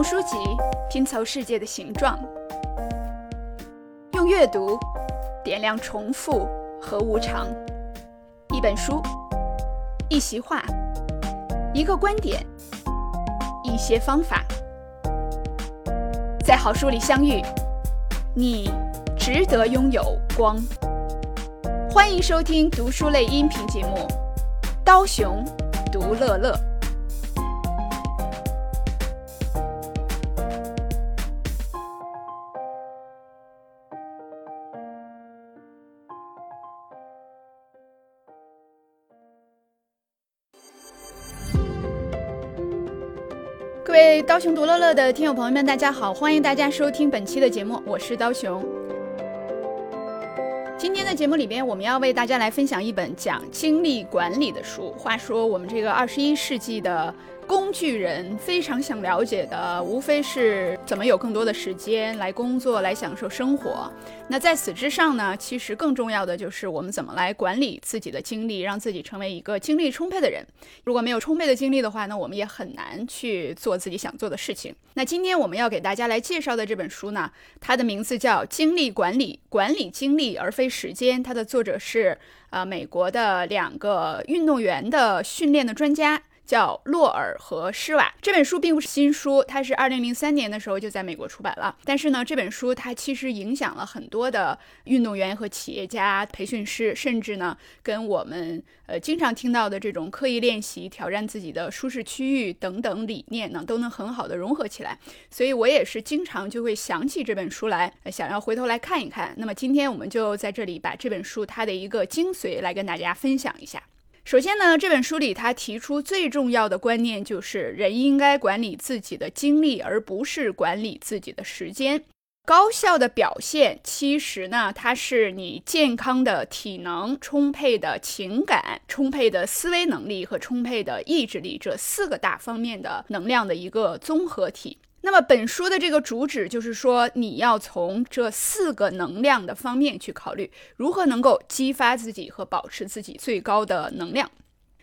用书籍拼凑世界的形状，用阅读点亮重复和无常。一本书，一席话，一个观点，一些方法，在好书里相遇，你值得拥有光。欢迎收听读书类音频节目《刀熊读乐乐》。各位刀熊独乐乐的听友朋友们，大家好！欢迎大家收听本期的节目，我是刀熊。今天的节目里边，我们要为大家来分享一本讲精力管理的书。话说，我们这个二十一世纪的。工具人非常想了解的，无非是怎么有更多的时间来工作、来享受生活。那在此之上呢，其实更重要的就是我们怎么来管理自己的精力，让自己成为一个精力充沛的人。如果没有充沛的精力的话，那我们也很难去做自己想做的事情。那今天我们要给大家来介绍的这本书呢，它的名字叫《精力管理：管理精力而非时间》，它的作者是呃美国的两个运动员的训练的专家。叫洛尔和施瓦这本书并不是新书，它是二零零三年的时候就在美国出版了。但是呢，这本书它其实影响了很多的运动员和企业家、培训师，甚至呢，跟我们呃经常听到的这种刻意练习、挑战自己的舒适区域等等理念呢，都能很好的融合起来。所以我也是经常就会想起这本书来，想要回头来看一看。那么今天我们就在这里把这本书它的一个精髓来跟大家分享一下。首先呢，这本书里他提出最重要的观念就是，人应该管理自己的精力，而不是管理自己的时间。高效的表现，其实呢，它是你健康的体能、充沛的情感、充沛的思维能力和充沛的意志力这四个大方面的能量的一个综合体。那么本书的这个主旨就是说，你要从这四个能量的方面去考虑，如何能够激发自己和保持自己最高的能量。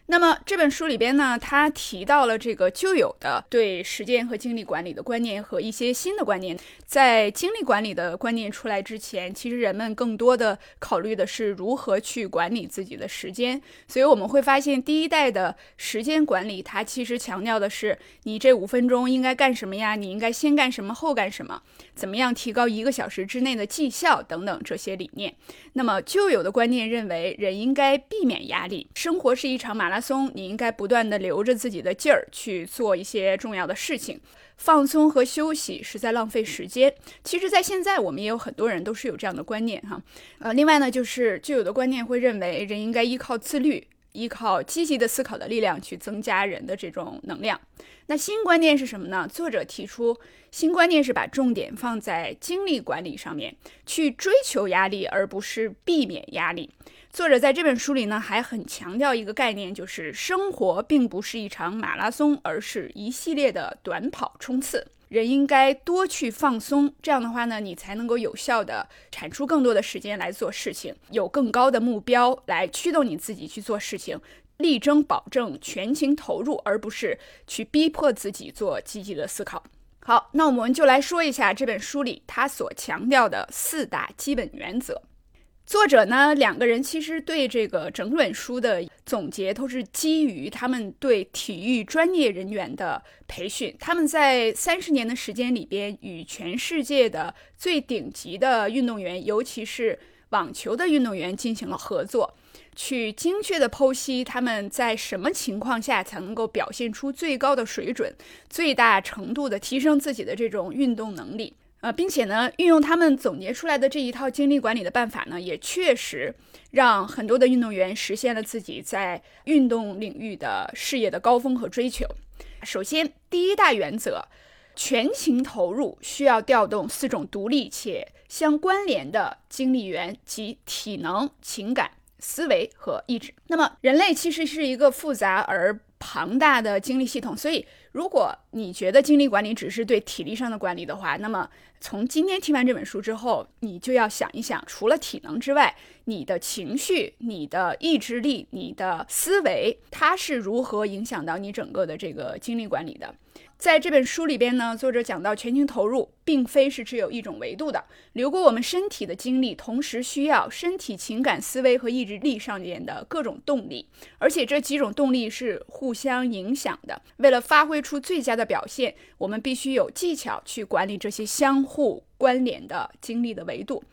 那么这本书里边呢，他提到了这个旧有的对时间和精力管理的观念和一些新的观念。在精力管理的观念出来之前，其实人们更多的考虑的是如何去管理自己的时间。所以我们会发现，第一代的时间管理，它其实强调的是你这五分钟应该干什么呀？你应该先干什么，后干什么？怎么样提高一个小时之内的绩效等等这些理念。那么旧有的观念认为，人应该避免压力，生活是一场马拉。松，你应该不断的留着自己的劲儿去做一些重要的事情，放松和休息是在浪费时间。其实，在现在我们也有很多人都是有这样的观念哈。呃，另外呢，就是就有的观念会认为人应该依靠自律，依靠积极的思考的力量去增加人的这种能量。那新观念是什么呢？作者提出新观念是把重点放在精力管理上面，去追求压力，而不是避免压力。作者在这本书里呢，还很强调一个概念，就是生活并不是一场马拉松，而是一系列的短跑冲刺。人应该多去放松，这样的话呢，你才能够有效的产出更多的时间来做事情，有更高的目标来驱动你自己去做事情，力争保证全情投入，而不是去逼迫自己做积极的思考。好，那我们就来说一下这本书里他所强调的四大基本原则。作者呢，两个人其实对这个整本书的总结都是基于他们对体育专业人员的培训。他们在三十年的时间里边，与全世界的最顶级的运动员，尤其是网球的运动员进行了合作，去精确的剖析他们在什么情况下才能够表现出最高的水准，最大程度的提升自己的这种运动能力。呃，并且呢，运用他们总结出来的这一套精力管理的办法呢，也确实让很多的运动员实现了自己在运动领域的事业的高峰和追求。首先，第一大原则，全情投入需要调动四种独立且相关联的精力源，及体能、情感、思维和意志。那么，人类其实是一个复杂而庞大的精力系统，所以如果你觉得精力管理只是对体力上的管理的话，那么从今天听完这本书之后，你就要想一想，除了体能之外，你的情绪、你的意志力、你的思维，它是如何影响到你整个的这个精力管理的？在这本书里边呢，作者讲到全情投入并非是只有一种维度的，流过我们身体的精力，同时需要身体、情感、思维和意志力上面的各种动力，而且这几种动力是互相影响的。为了发挥出最佳的表现，我们必须有技巧去管理这些相互关联的精力的维度。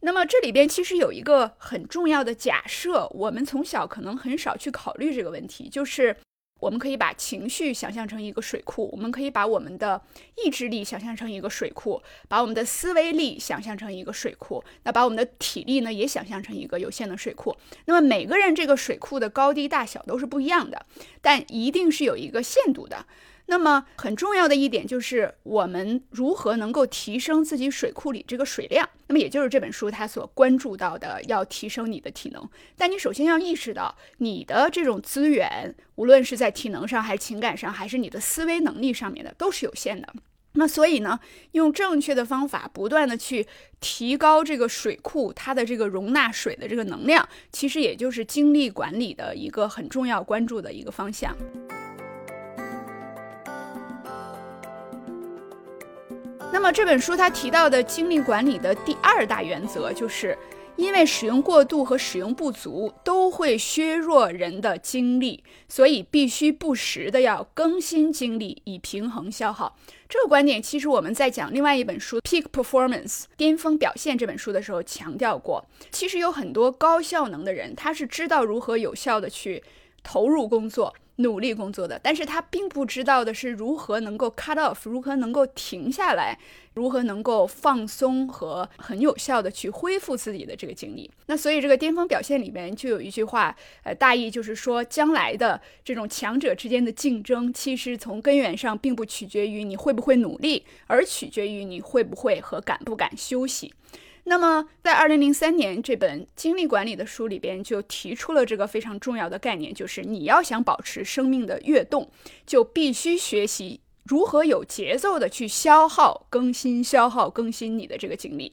那么这里边其实有一个很重要的假设，我们从小可能很少去考虑这个问题，就是。我们可以把情绪想象成一个水库，我们可以把我们的意志力想象成一个水库，把我们的思维力想象成一个水库，那把我们的体力呢也想象成一个有限的水库。那么每个人这个水库的高低大小都是不一样的，但一定是有一个限度的。那么很重要的一点就是，我们如何能够提升自己水库里这个水量？那么也就是这本书它所关注到的，要提升你的体能。但你首先要意识到，你的这种资源，无论是在体能上，还是情感上，还是你的思维能力上面的，都是有限的。那所以呢，用正确的方法，不断的去提高这个水库它的这个容纳水的这个能量，其实也就是精力管理的一个很重要关注的一个方向。那么这本书它提到的精力管理的第二大原则，就是因为使用过度和使用不足都会削弱人的精力，所以必须不时的要更新精力以平衡消耗。这个观点其实我们在讲另外一本书《Peak Performance》巅峰表现这本书的时候强调过。其实有很多高效能的人，他是知道如何有效的去投入工作。努力工作的，但是他并不知道的是如何能够 cut off，如何能够停下来，如何能够放松和很有效的去恢复自己的这个精力。那所以这个巅峰表现里面就有一句话，呃，大意就是说，将来的这种强者之间的竞争，其实从根源上并不取决于你会不会努力，而取决于你会不会和敢不敢休息。那么，在二零零三年这本精力管理的书里边，就提出了这个非常重要的概念，就是你要想保持生命的跃动，就必须学习如何有节奏的去消耗、更新、消耗、更新你的这个精力。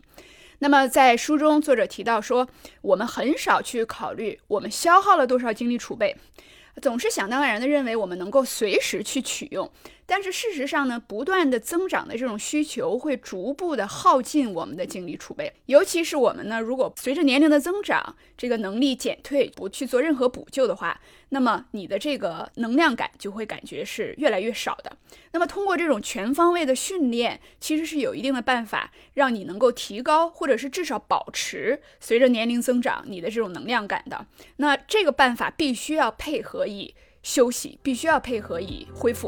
那么，在书中，作者提到说，我们很少去考虑我们消耗了多少精力储备。总是想当然的认为我们能够随时去取用，但是事实上呢，不断的增长的这种需求会逐步的耗尽我们的精力储备。尤其是我们呢，如果随着年龄的增长，这个能力减退，不去做任何补救的话，那么你的这个能量感就会感觉是越来越少的。那么通过这种全方位的训练，其实是有一定的办法让你能够提高，或者是至少保持随着年龄增长你的这种能量感的。那这个办法必须要配合。以休息必须要配合以恢复。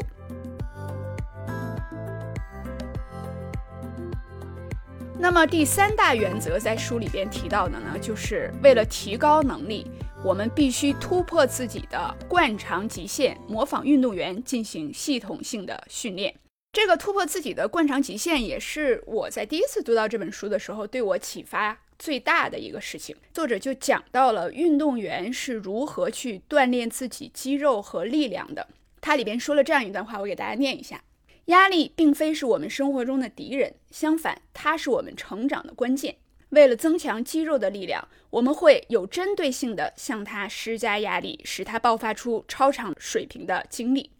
那么第三大原则在书里边提到的呢，就是为了提高能力，我们必须突破自己的惯常极限，模仿运动员进行系统性的训练。这个突破自己的惯常极限，也是我在第一次读到这本书的时候对我启发。最大的一个事情，作者就讲到了运动员是如何去锻炼自己肌肉和力量的。他里边说了这样一段话，我给大家念一下：压力并非是我们生活中的敌人，相反，它是我们成长的关键。为了增强肌肉的力量，我们会有针对性的向它施加压力，使它爆发出超长水平的精力，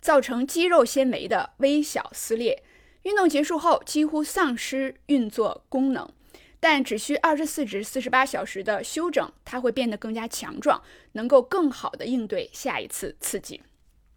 造成肌肉纤维的微小撕裂。运动结束后，几乎丧失运作功能。但只需二十四至四十八小时的休整，它会变得更加强壮，能够更好的应对下一次刺激。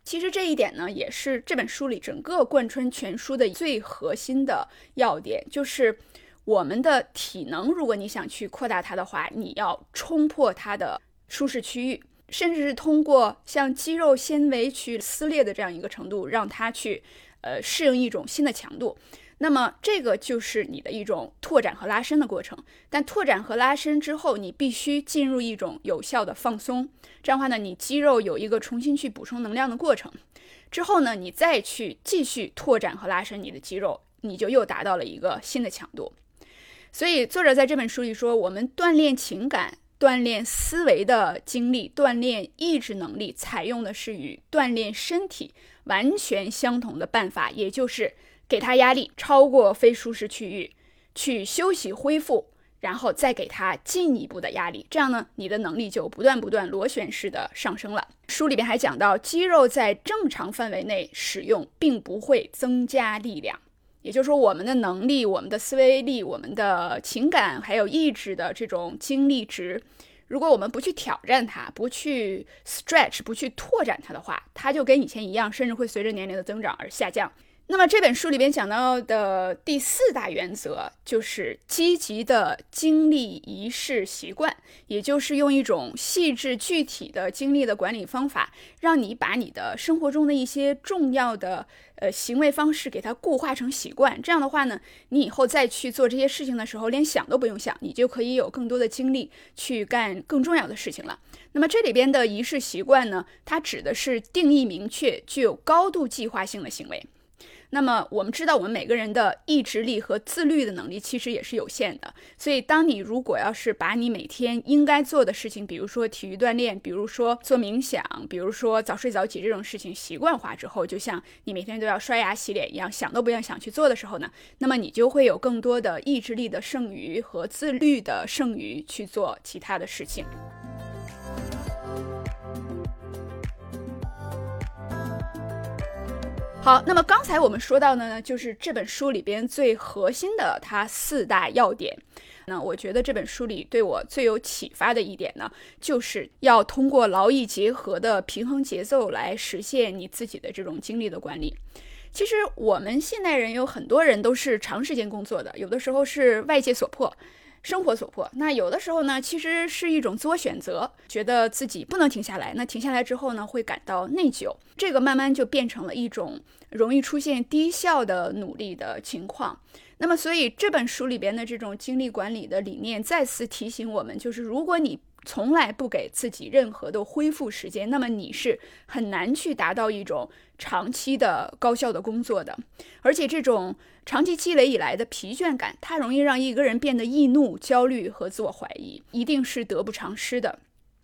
其实这一点呢，也是这本书里整个贯穿全书的最核心的要点，就是我们的体能，如果你想去扩大它的话，你要冲破它的舒适区域，甚至是通过像肌肉纤维去撕裂的这样一个程度，让它去呃适应一种新的强度。那么这个就是你的一种拓展和拉伸的过程，但拓展和拉伸之后，你必须进入一种有效的放松，这样的话呢，你肌肉有一个重新去补充能量的过程，之后呢，你再去继续拓展和拉伸你的肌肉，你就又达到了一个新的强度。所以作者在这本书里说，我们锻炼情感、锻炼思维的精力、锻炼意志能力，采用的是与锻炼身体完全相同的办法，也就是。给他压力超过非舒适区域，去休息恢复，然后再给他进一步的压力，这样呢，你的能力就不断不断螺旋式的上升了。书里边还讲到，肌肉在正常范围内使用，并不会增加力量。也就是说，我们的能力、我们的思维力、我们的情感还有意志的这种精力值，如果我们不去挑战它，不去 stretch，不去拓展它的话，它就跟以前一样，甚至会随着年龄的增长而下降。那么这本书里边讲到的第四大原则就是积极的精力仪式习惯，也就是用一种细致具体的精力的管理方法，让你把你的生活中的一些重要的呃行为方式给它固化成习惯。这样的话呢，你以后再去做这些事情的时候，连想都不用想，你就可以有更多的精力去干更重要的事情了。那么这里边的仪式习惯呢，它指的是定义明确、具有高度计划性的行为。那么我们知道，我们每个人的意志力和自律的能力其实也是有限的。所以，当你如果要是把你每天应该做的事情，比如说体育锻炼，比如说做冥想，比如说早睡早起这种事情习惯化之后，就像你每天都要刷牙洗脸一样，想都不要想去做的时候呢，那么你就会有更多的意志力的剩余和自律的剩余去做其他的事情。好，那么刚才我们说到的呢，就是这本书里边最核心的它四大要点。那我觉得这本书里对我最有启发的一点呢，就是要通过劳逸结合的平衡节奏来实现你自己的这种精力的管理。其实我们现代人有很多人都是长时间工作的，有的时候是外界所迫。生活所迫，那有的时候呢，其实是一种自我选择，觉得自己不能停下来。那停下来之后呢，会感到内疚，这个慢慢就变成了一种容易出现低效的努力的情况。那么，所以这本书里边的这种精力管理的理念，再次提醒我们，就是如果你从来不给自己任何的恢复时间，那么你是很难去达到一种长期的高效的工作的，而且这种长期积累以来的疲倦感，它容易让一个人变得易怒、焦虑和自我怀疑，一定是得不偿失的。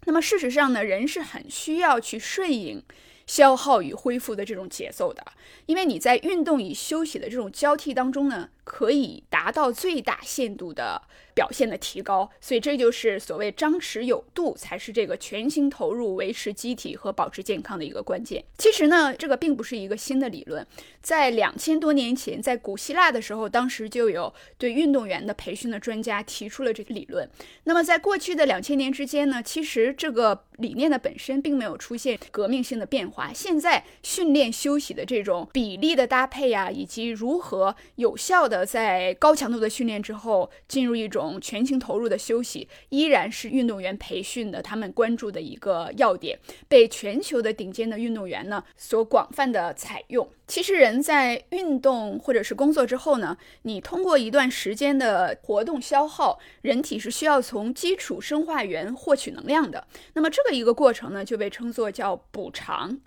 那么事实上呢，人是很需要去顺应消耗与恢复的这种节奏的，因为你在运动与休息的这种交替当中呢，可以达到最大限度的。表现的提高，所以这就是所谓张弛有度，才是这个全心投入维持机体和保持健康的一个关键。其实呢，这个并不是一个新的理论，在两千多年前，在古希腊的时候，当时就有对运动员的培训的专家提出了这个理论。那么在过去的两千年之间呢，其实这个理念的本身并没有出现革命性的变化。现在训练休息的这种比例的搭配呀，以及如何有效的在高强度的训练之后进入一种全情投入的休息依然是运动员培训的他们关注的一个要点，被全球的顶尖的运动员呢所广泛的采用。其实人在运动或者是工作之后呢，你通过一段时间的活动消耗，人体是需要从基础生化源获取能量的。那么这个一个过程呢，就被称作叫补偿。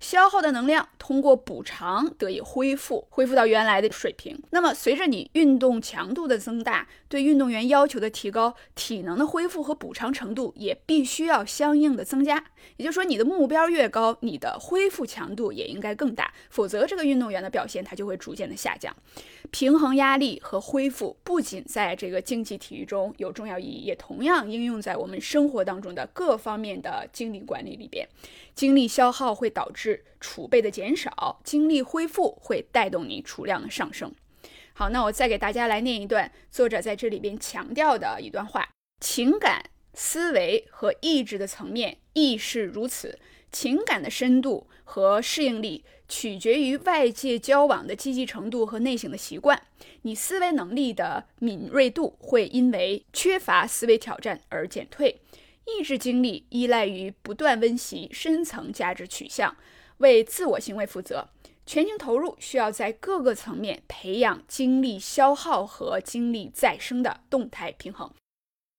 消耗的能量通过补偿得以恢复，恢复到原来的水平。那么，随着你运动强度的增大，对运动员要求的提高，体能的恢复和补偿程度也必须要相应的增加。也就是说，你的目标越高，你的恢复强度也应该更大，否则这个运动员的表现它就会逐渐的下降。平衡压力和恢复不仅在这个竞技体育中有重要意义，也同样应用在我们生活当中的各方面的精力管理里边。精力消耗会导致储备的减少，精力恢复会带动你储量的上升。好，那我再给大家来念一段作者在这里边强调的一段话：情感、思维和意志的层面亦是如此。情感的深度和适应力取决于外界交往的积极程度和内省的习惯。你思维能力的敏锐度会因为缺乏思维挑战而减退。意志精力依赖于不断温习深层价值取向，为自我行为负责。全情投入需要在各个层面培养精力消耗和精力再生的动态平衡。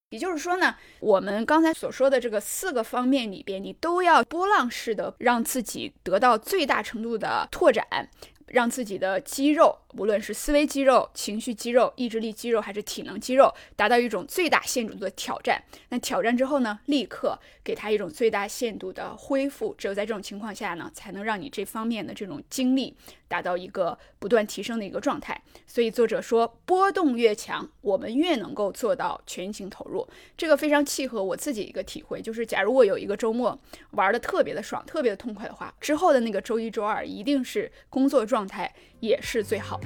也就是说呢，我们刚才所说的这个四个方面里边，你都要波浪式的让自己得到最大程度的拓展。让自己的肌肉无论是思维肌肉、情绪肌肉、意志力肌肉还是体能肌肉，达到一种最大限度的挑战。那挑战之后呢，立刻给他一种最大限度的恢复。只有在这种情况下呢，才能让你这方面的这种精力达到一个不断提升的一个状态。所以作者说，波动越强，我们越能够做到全情投入。这个非常契合我自己一个体会，就是假如我有一个周末玩的特别的爽、特别的痛快的话，之后的那个周一、周二一定是工作状态也是最好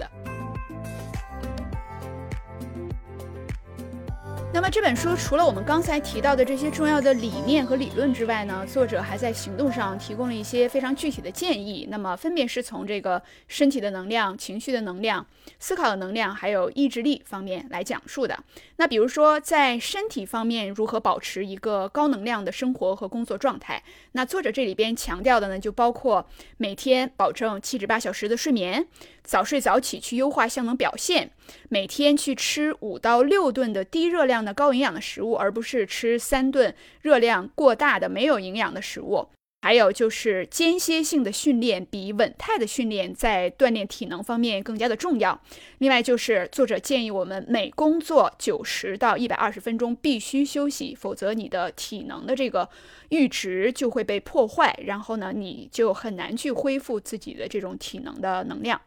那么这本书除了我们刚才提到的这些重要的理念和理论之外呢，作者还在行动上提供了一些非常具体的建议。那么分别是从这个身体的能量、情绪的能量、思考的能量，还有意志力方面来讲述的。那比如说在身体方面，如何保持一个高能量的生活和工作状态？那作者这里边强调的呢，就包括每天保证七至八小时的睡眠。早睡早起去优化效能表现，每天去吃五到六顿的低热量的高营养的食物，而不是吃三顿热量过大的没有营养的食物。还有就是间歇性的训练比稳态的训练在锻炼体能方面更加的重要。另外就是作者建议我们每工作九十到一百二十分钟必须休息，否则你的体能的这个阈值就会被破坏，然后呢你就很难去恢复自己的这种体能的能量。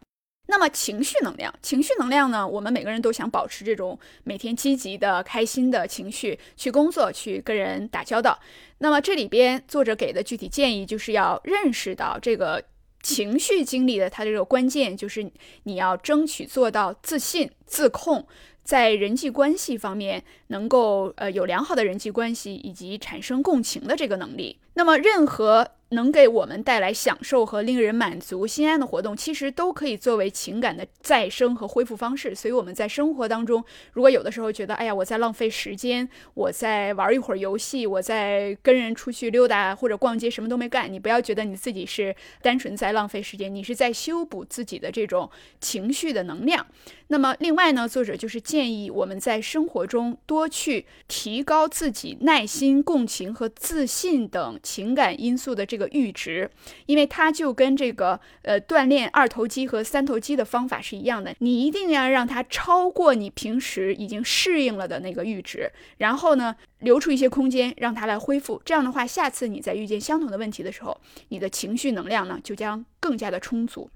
那么情绪能量，情绪能量呢？我们每个人都想保持这种每天积极的、开心的情绪去工作、去跟人打交道。那么这里边作者给的具体建议就是要认识到这个情绪经历的它这个关键，就是你要争取做到自信、自控，在人际关系方面能够呃有良好的人际关系以及产生共情的这个能力。那么任何。能给我们带来享受和令人满足、心安的活动，其实都可以作为情感的再生和恢复方式。所以我们在生活当中，如果有的时候觉得，哎呀，我在浪费时间，我在玩一会儿游戏，我在跟人出去溜达或者逛街，什么都没干，你不要觉得你自己是单纯在浪费时间，你是在修补自己的这种情绪的能量。那么，另外呢，作者就是建议我们在生活中多去提高自己耐心、共情和自信等情感因素的这个阈值，因为它就跟这个呃锻炼二头肌和三头肌的方法是一样的，你一定要让它超过你平时已经适应了的那个阈值，然后呢，留出一些空间让它来恢复。这样的话，下次你在遇见相同的问题的时候，你的情绪能量呢就将更加的充足。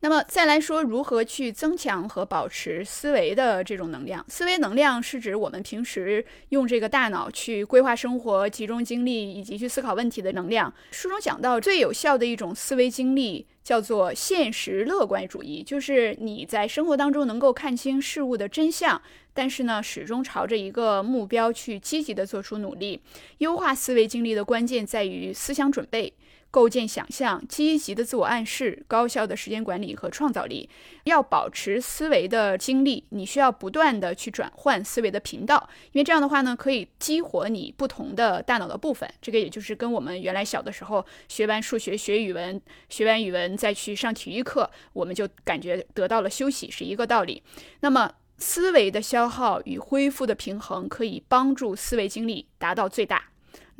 那么再来说，如何去增强和保持思维的这种能量？思维能量是指我们平时用这个大脑去规划生活、集中精力以及去思考问题的能量。书中讲到，最有效的一种思维经历叫做现实乐观主义，就是你在生活当中能够看清事物的真相，但是呢，始终朝着一个目标去积极的做出努力。优化思维经历的关键在于思想准备。构建想象、积极的自我暗示、高效的时间管理和创造力。要保持思维的精力，你需要不断的去转换思维的频道，因为这样的话呢，可以激活你不同的大脑的部分。这个也就是跟我们原来小的时候学完数学、学语文、学完语文再去上体育课，我们就感觉得到了休息是一个道理。那么，思维的消耗与恢复的平衡，可以帮助思维精力达到最大。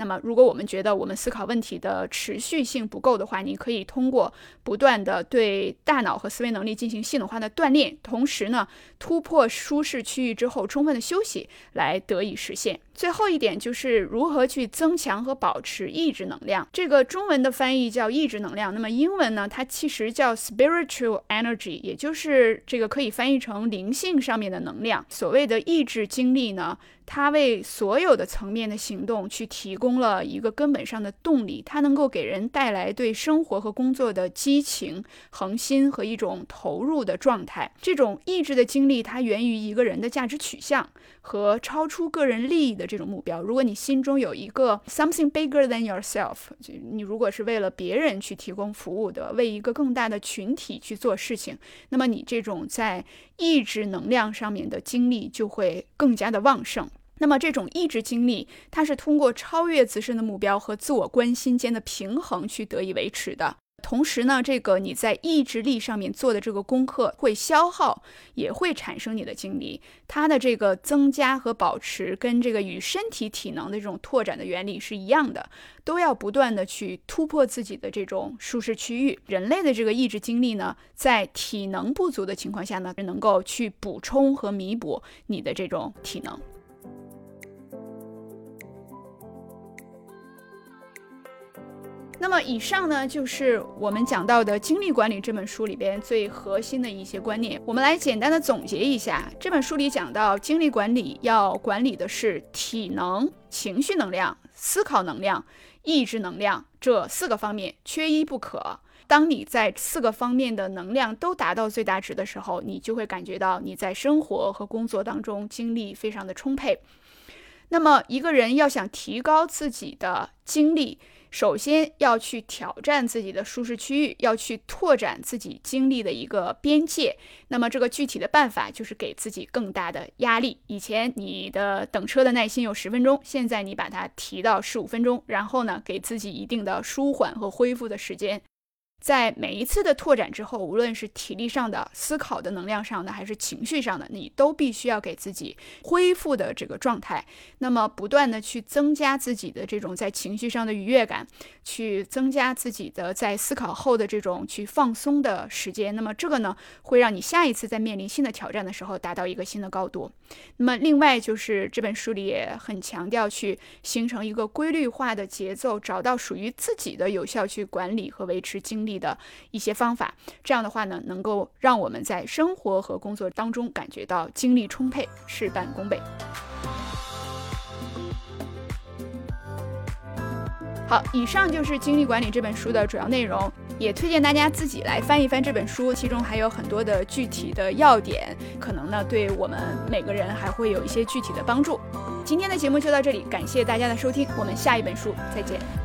那么，如果我们觉得我们思考问题的持续性不够的话，你可以通过不断的对大脑和思维能力进行系统化的锻炼，同时呢，突破舒适区域之后，充分的休息来得以实现。最后一点就是如何去增强和保持意志能量。这个中文的翻译叫意志能量，那么英文呢，它其实叫 spiritual energy，也就是这个可以翻译成灵性上面的能量。所谓的意志精力呢？它为所有的层面的行动去提供了一个根本上的动力，它能够给人带来对生活和工作的激情、恒心和一种投入的状态。这种意志的经历，它源于一个人的价值取向和超出个人利益的这种目标。如果你心中有一个 something bigger than yourself，就你如果是为了别人去提供服务的，为一个更大的群体去做事情，那么你这种在意志能量上面的精力就会更加的旺盛。那么这种意志经历，它是通过超越自身的目标和自我关心间的平衡去得以维持的。同时呢，这个你在意志力上面做的这个功课会消耗，也会产生你的精力。它的这个增加和保持，跟这个与身体体能的这种拓展的原理是一样的，都要不断的去突破自己的这种舒适区域。人类的这个意志精力呢，在体能不足的情况下呢，能够去补充和弥补你的这种体能。那么以上呢，就是我们讲到的《精力管理》这本书里边最核心的一些观念。我们来简单的总结一下，这本书里讲到，精力管理要管理的是体能、情绪能量、思考能量、意志能量这四个方面，缺一不可。当你在四个方面的能量都达到最大值的时候，你就会感觉到你在生活和工作当中精力非常的充沛。那么一个人要想提高自己的精力，首先要去挑战自己的舒适区域，要去拓展自己经历的一个边界。那么这个具体的办法就是给自己更大的压力。以前你的等车的耐心有十分钟，现在你把它提到十五分钟，然后呢，给自己一定的舒缓和恢复的时间。在每一次的拓展之后，无论是体力上的、思考的能量上的，还是情绪上的，你都必须要给自己恢复的这个状态。那么，不断的去增加自己的这种在情绪上的愉悦感，去增加自己的在思考后的这种去放松的时间。那么，这个呢，会让你下一次在面临新的挑战的时候达到一个新的高度。那么，另外就是这本书里也很强调去形成一个规律化的节奏，找到属于自己的有效去管理和维持精力。的一些方法，这样的话呢，能够让我们在生活和工作当中感觉到精力充沛，事半功倍。好，以上就是《精力管理》这本书的主要内容，也推荐大家自己来翻一翻这本书，其中还有很多的具体的要点，可能呢对我们每个人还会有一些具体的帮助。今天的节目就到这里，感谢大家的收听，我们下一本书再见。